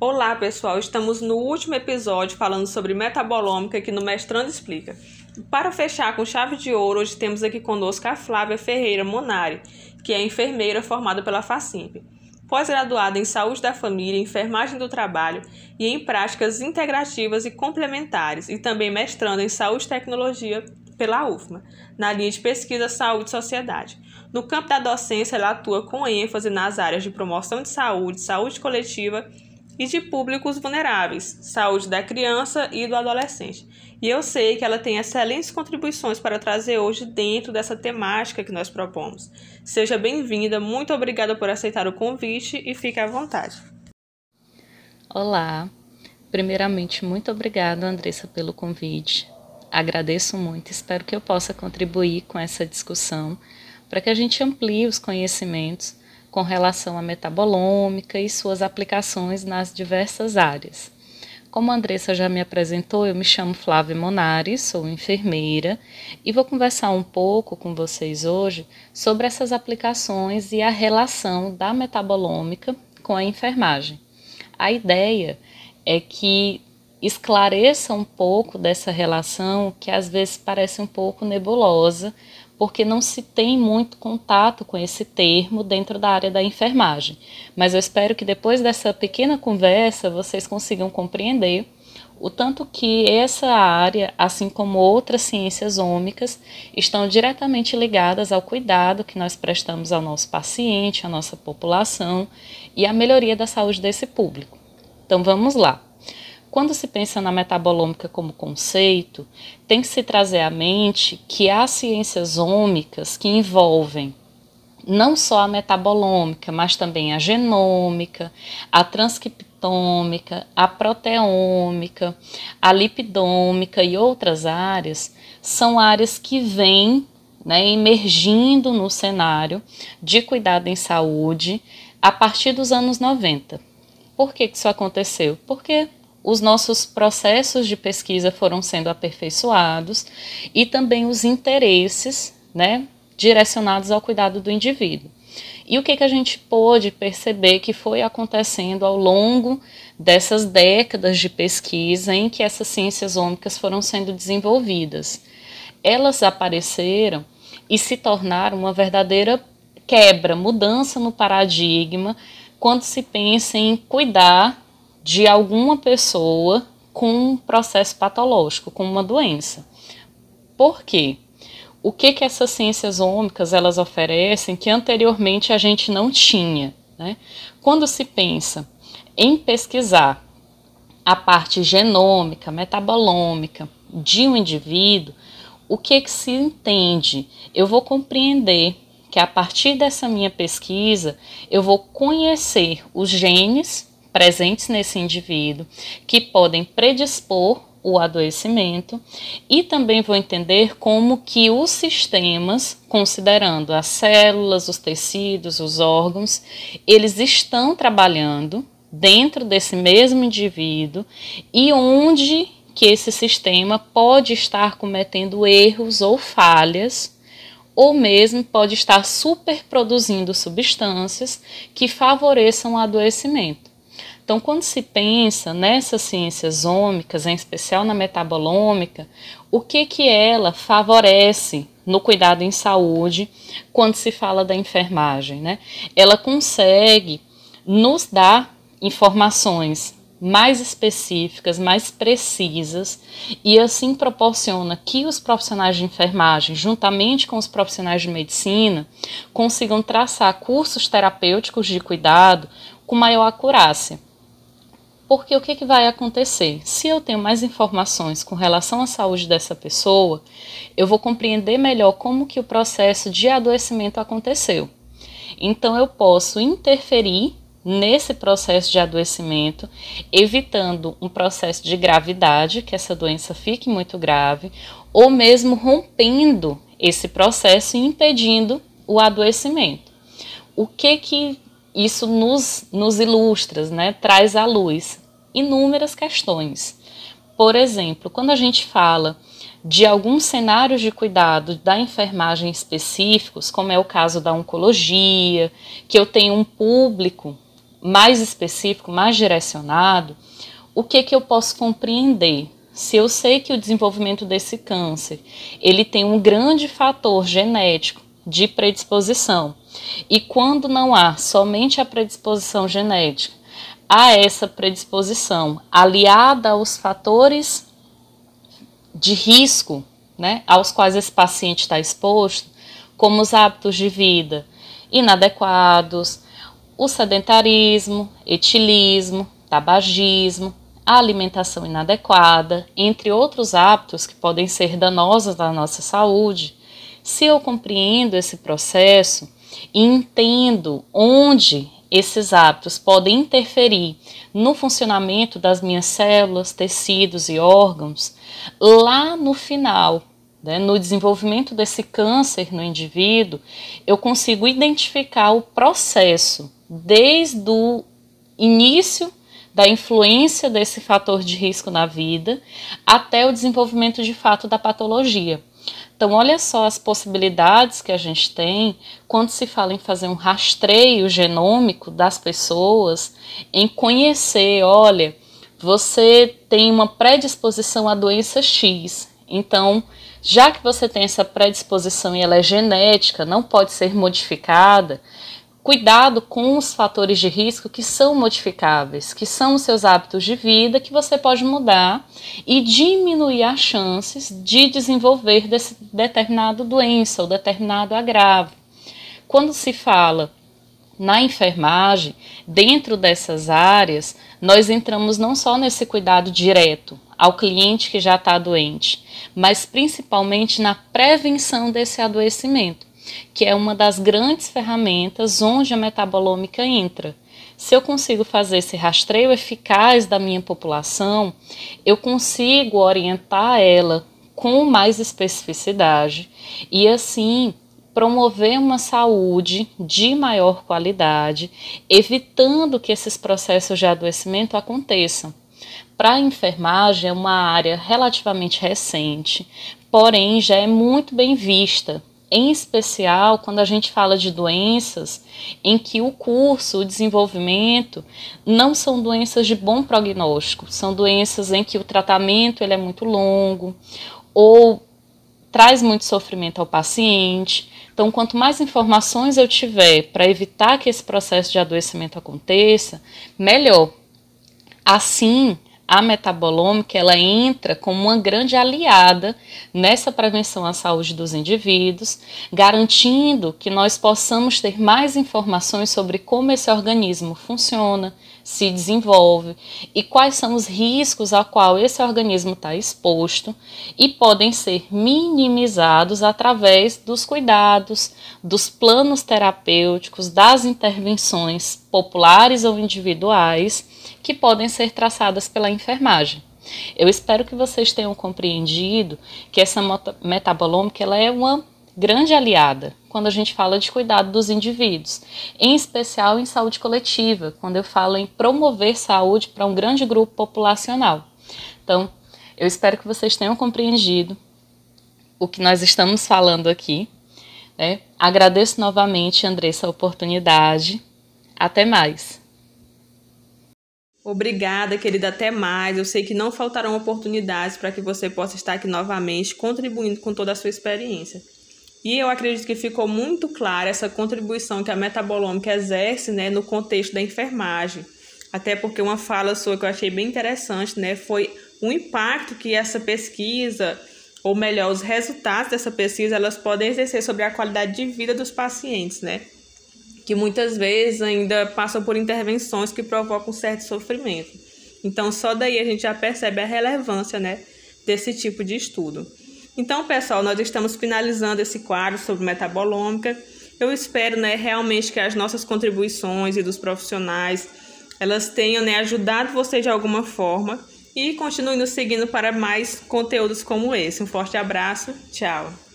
Olá, pessoal. Estamos no último episódio falando sobre metabolômica aqui no Mestrando Explica. Para fechar com chave de ouro, hoje temos aqui conosco a Flávia Ferreira Monari, que é enfermeira formada pela FACIMP. Pós-graduada em Saúde da Família, Enfermagem do Trabalho e em Práticas Integrativas e Complementares, e também mestrando em Saúde e Tecnologia pela UFMA, na linha de pesquisa Saúde e Sociedade. No campo da docência, ela atua com ênfase nas áreas de promoção de saúde, saúde coletiva e de públicos vulneráveis, saúde da criança e do adolescente. E eu sei que ela tem excelentes contribuições para trazer hoje dentro dessa temática que nós propomos. Seja bem-vinda, muito obrigada por aceitar o convite e fique à vontade. Olá, primeiramente, muito obrigada, Andressa, pelo convite. Agradeço muito, espero que eu possa contribuir com essa discussão para que a gente amplie os conhecimentos com relação à metabolômica e suas aplicações nas diversas áreas. Como a Andressa já me apresentou, eu me chamo Flávia Monari, sou enfermeira e vou conversar um pouco com vocês hoje sobre essas aplicações e a relação da metabolômica com a enfermagem. A ideia é que esclareça um pouco dessa relação que às vezes parece um pouco nebulosa, porque não se tem muito contato com esse termo dentro da área da enfermagem. Mas eu espero que depois dessa pequena conversa vocês consigam compreender o tanto que essa área, assim como outras ciências ômicas, estão diretamente ligadas ao cuidado que nós prestamos ao nosso paciente, à nossa população e à melhoria da saúde desse público. Então vamos lá. Quando se pensa na metabolômica como conceito, tem que se trazer à mente que há ciências ômicas que envolvem não só a metabolômica, mas também a genômica, a transcriptômica, a proteômica, a lipidômica e outras áreas, são áreas que vêm né, emergindo no cenário de cuidado em saúde a partir dos anos 90. Por que, que isso aconteceu? Porque os nossos processos de pesquisa foram sendo aperfeiçoados e também os interesses né, direcionados ao cuidado do indivíduo. E o que, que a gente pôde perceber que foi acontecendo ao longo dessas décadas de pesquisa em que essas ciências ômicas foram sendo desenvolvidas? Elas apareceram e se tornaram uma verdadeira quebra, mudança no paradigma quando se pensa em cuidar de alguma pessoa com um processo patológico, com uma doença. Por quê? O que que essas ciências ômicas elas oferecem que anteriormente a gente não tinha? Né? Quando se pensa em pesquisar a parte genômica, metabolômica de um indivíduo, o que que se entende? Eu vou compreender que a partir dessa minha pesquisa eu vou conhecer os genes presentes nesse indivíduo que podem predispor o adoecimento e também vou entender como que os sistemas, considerando as células, os tecidos, os órgãos, eles estão trabalhando dentro desse mesmo indivíduo e onde que esse sistema pode estar cometendo erros ou falhas ou mesmo pode estar superproduzindo substâncias que favoreçam o adoecimento. Então, quando se pensa nessas ciências ômicas, em especial na metabolômica, o que que ela favorece no cuidado em saúde quando se fala da enfermagem, né? Ela consegue nos dar informações mais específicas, mais precisas e assim proporciona que os profissionais de enfermagem, juntamente com os profissionais de medicina, consigam traçar cursos terapêuticos de cuidado com maior acurácia. Porque o que, que vai acontecer? Se eu tenho mais informações com relação à saúde dessa pessoa, eu vou compreender melhor como que o processo de adoecimento aconteceu. Então eu posso interferir nesse processo de adoecimento, evitando um processo de gravidade, que essa doença fique muito grave, ou mesmo rompendo esse processo e impedindo o adoecimento. O que que isso nos, nos ilustra, né, traz à luz inúmeras questões. Por exemplo, quando a gente fala de alguns cenários de cuidado da enfermagem específicos, como é o caso da oncologia, que eu tenho um público mais específico, mais direcionado, o que que eu posso compreender? Se eu sei que o desenvolvimento desse câncer, ele tem um grande fator genético de predisposição, e quando não há somente a predisposição genética, há essa predisposição aliada aos fatores de risco, né, aos quais esse paciente está exposto, como os hábitos de vida inadequados, o sedentarismo, etilismo, tabagismo, a alimentação inadequada, entre outros hábitos que podem ser danosos à nossa saúde. Se eu compreendo esse processo e entendo onde esses hábitos podem interferir no funcionamento das minhas células, tecidos e órgãos, lá no final né, no desenvolvimento desse câncer no indivíduo, eu consigo identificar o processo desde o início da influência desse fator de risco na vida até o desenvolvimento de fato da patologia. Então, olha só as possibilidades que a gente tem quando se fala em fazer um rastreio genômico das pessoas, em conhecer, olha, você tem uma predisposição à doença X. Então, já que você tem essa predisposição e ela é genética, não pode ser modificada, cuidado com os fatores de risco que são modificáveis, que são os seus hábitos de vida que você pode mudar e diminuir as chances de desenvolver desse determinado doença ou determinado agravo. Quando se fala na enfermagem, dentro dessas áreas, nós entramos não só nesse cuidado direto ao cliente que já está doente, mas principalmente na prevenção desse adoecimento, que é uma das grandes ferramentas onde a metabolômica entra. Se eu consigo fazer esse rastreio eficaz da minha população, eu consigo orientar ela com mais especificidade e assim promover uma saúde de maior qualidade, evitando que esses processos de adoecimento aconteçam. Para a enfermagem é uma área relativamente recente, porém já é muito bem vista, em especial quando a gente fala de doenças em que o curso, o desenvolvimento, não são doenças de bom prognóstico, são doenças em que o tratamento ele é muito longo ou traz muito sofrimento ao paciente. Então, quanto mais informações eu tiver para evitar que esse processo de adoecimento aconteça, melhor. Assim, a metabolômica ela entra como uma grande aliada nessa prevenção à saúde dos indivíduos, garantindo que nós possamos ter mais informações sobre como esse organismo funciona, se desenvolve e quais são os riscos a qual esse organismo está exposto e podem ser minimizados através dos cuidados, dos planos terapêuticos, das intervenções populares ou individuais que podem ser traçadas pela enfermagem. Eu espero que vocês tenham compreendido que essa metabolômica ela é uma grande aliada quando a gente fala de cuidado dos indivíduos, em especial em saúde coletiva, quando eu falo em promover saúde para um grande grupo populacional. Então, eu espero que vocês tenham compreendido o que nós estamos falando aqui. Né? Agradeço novamente, Andressa, a oportunidade. Até mais. Obrigada, querida, até mais. Eu sei que não faltarão oportunidades para que você possa estar aqui novamente, contribuindo com toda a sua experiência. E eu acredito que ficou muito clara essa contribuição que a metabolômica exerce né, no contexto da enfermagem. Até porque uma fala sua que eu achei bem interessante né, foi o impacto que essa pesquisa, ou melhor, os resultados dessa pesquisa, elas podem exercer sobre a qualidade de vida dos pacientes, né? Que muitas vezes ainda passam por intervenções que provocam certo sofrimento. Então, só daí a gente já percebe a relevância né, desse tipo de estudo. Então, pessoal, nós estamos finalizando esse quadro sobre metabolômica. Eu espero, né, realmente que as nossas contribuições e dos profissionais, elas tenham, né, ajudado você de alguma forma e continue nos seguindo para mais conteúdos como esse. Um forte abraço, tchau.